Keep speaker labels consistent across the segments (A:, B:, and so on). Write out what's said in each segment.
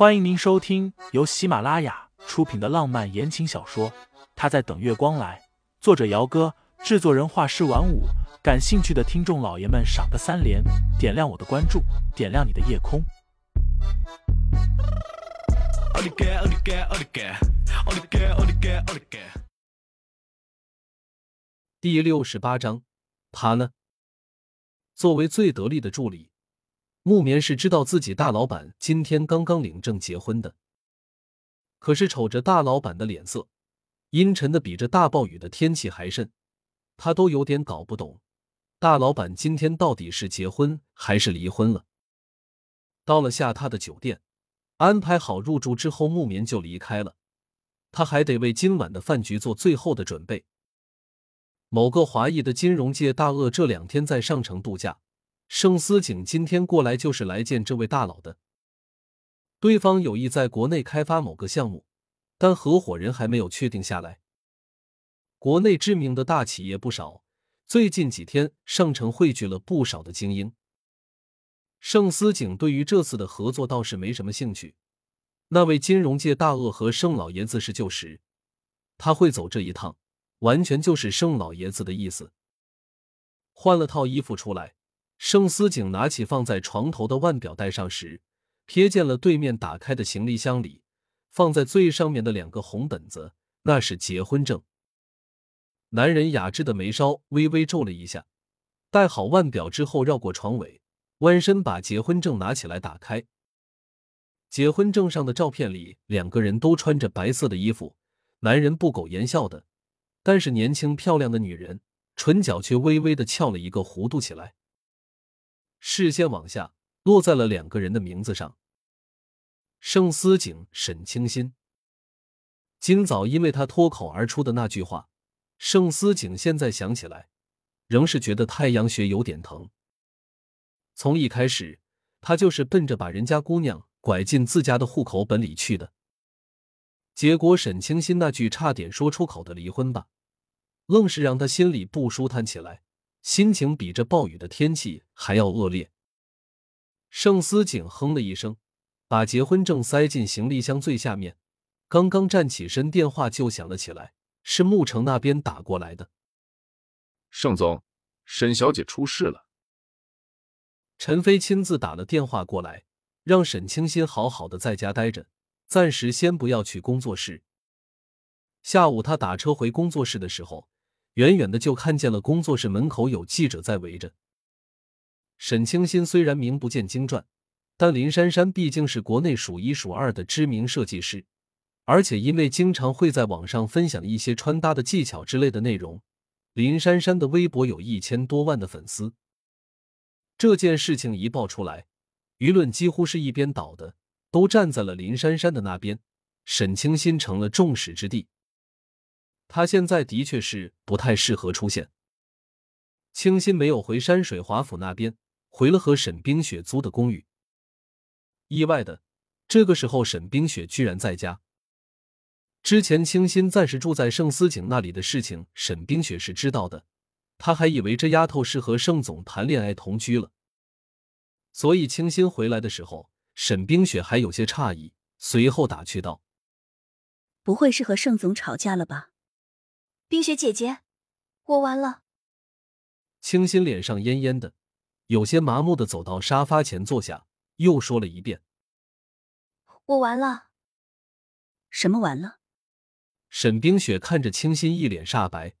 A: 欢迎您收听由喜马拉雅出品的浪漫言情小说《他在等月光来》，作者：姚哥，制作人：画师晚舞。感兴趣的听众老爷们，赏个三连，点亮我的关注，点亮你的夜空。
B: 第六十八章，他呢？作为最得力的助理，木棉是知道自己大老板今天刚刚领证结婚的。可是瞅着大老板的脸色，阴沉的比这大暴雨的天气还甚，他都有点搞不懂，大老板今天到底是结婚还是离婚了。到了下榻的酒店，安排好入住之后，木棉就离开了。他还得为今晚的饭局做最后的准备。某个华裔的金融界大鳄这两天在上城度假，盛思景今天过来就是来见这位大佬的。对方有意在国内开发某个项目，但合伙人还没有确定下来。国内知名的大企业不少，最近几天上城汇聚了不少的精英。盛思景对于这次的合作倒是没什么兴趣。那位金融界大鳄和盛老爷子是旧识，他会走这一趟。完全就是盛老爷子的意思。换了套衣服出来，盛思景拿起放在床头的腕表戴上时，瞥见了对面打开的行李箱里放在最上面的两个红本子，那是结婚证。男人雅致的眉梢微微皱了一下，戴好腕表之后，绕过床尾，弯身把结婚证拿起来打开。结婚证上的照片里，两个人都穿着白色的衣服，男人不苟言笑的。但是年轻漂亮的女人，唇角却微微的翘了一个弧度起来。视线往下落在了两个人的名字上：盛思景、沈清心。今早因为他脱口而出的那句话，盛思景现在想起来，仍是觉得太阳穴有点疼。从一开始，他就是奔着把人家姑娘拐进自家的户口本里去的。结果沈清心那句差点说出口的离婚吧，愣是让他心里不舒坦起来，心情比这暴雨的天气还要恶劣。盛思景哼了一声，把结婚证塞进行李箱最下面，刚刚站起身，电话就响了起来，是沐城那边打过来的。
C: 盛总，沈小姐出事了。
B: 陈飞亲自打了电话过来，让沈清心好好的在家待着。暂时先不要去工作室。下午他打车回工作室的时候，远远的就看见了工作室门口有记者在围着。沈清新虽然名不见经传，但林珊珊毕竟是国内数一数二的知名设计师，而且因为经常会在网上分享一些穿搭的技巧之类的内容，林珊珊的微博有一千多万的粉丝。这件事情一爆出来，舆论几乎是一边倒的。都站在了林珊珊的那边，沈清心成了众矢之的。他现在的确是不太适合出现。清新没有回山水华府那边，回了和沈冰雪租的公寓。意外的，这个时候沈冰雪居然在家。之前清新暂时住在盛思景那里的事情，沈冰雪是知道的。他还以为这丫头是和盛总谈恋爱同居了，所以清新回来的时候。沈冰雪还有些诧异，随后打趣道：“
D: 不会是和盛总吵架了吧？”
E: 冰雪姐姐，我完了。
B: 清新脸上恹恹的，有些麻木的走到沙发前坐下，又说了一遍：“
E: 我完了。”
D: 什么完了？
B: 沈冰雪看着清新，一脸煞白，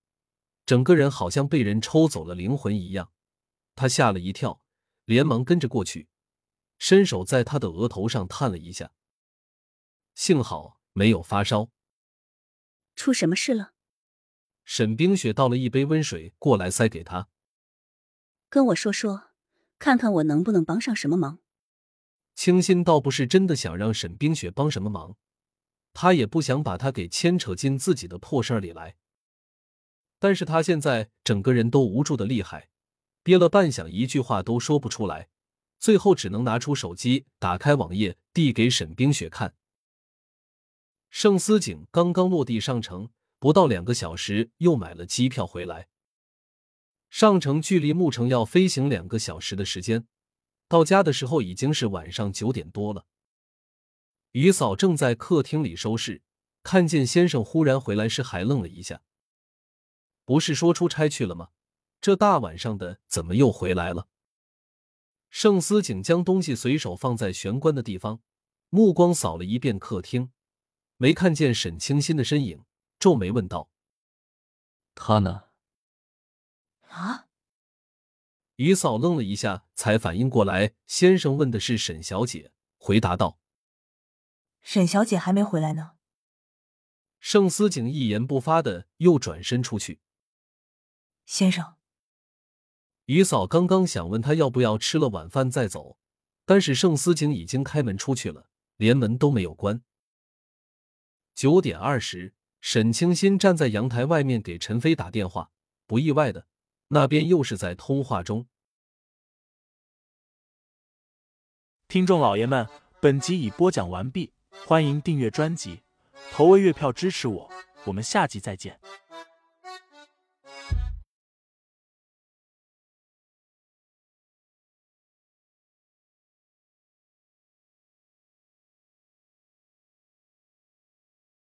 B: 整个人好像被人抽走了灵魂一样，她吓了一跳，连忙跟着过去。伸手在他的额头上探了一下，幸好没有发烧。
D: 出什么事了？
B: 沈冰雪倒了一杯温水过来，塞给他。
D: 跟我说说，看看我能不能帮上什么忙。
B: 清新倒不是真的想让沈冰雪帮什么忙，他也不想把她给牵扯进自己的破事儿里来。但是他现在整个人都无助的厉害，憋了半晌，一句话都说不出来。最后只能拿出手机，打开网页，递给沈冰雪看。盛思景刚刚落地上城，不到两个小时又买了机票回来。上城距离牧城要飞行两个小时的时间，到家的时候已经是晚上九点多了。于嫂正在客厅里收拾，看见先生忽然回来时，还愣了一下。不是说出差去了吗？这大晚上的，怎么又回来了？盛思景将东西随手放在玄关的地方，目光扫了一遍客厅，没看见沈清新的身影，皱眉问道：“
F: 他呢？”
E: 啊！
B: 姨嫂愣了一下，才反应过来，先生问的是沈小姐，回答道：“
G: 沈小姐还没回来呢。”
B: 盛思景一言不发的又转身出去。
G: 先生，
B: 于嫂刚刚想问他要不要吃了晚饭再走，但是盛思景已经开门出去了，连门都没有关。九点二十，沈清新站在阳台外面给陈飞打电话，不意外的。那边又是在通话中。
A: 听众老爷们，本集已播讲完毕，欢迎订阅专辑，投喂月票支持我，我们下集再见。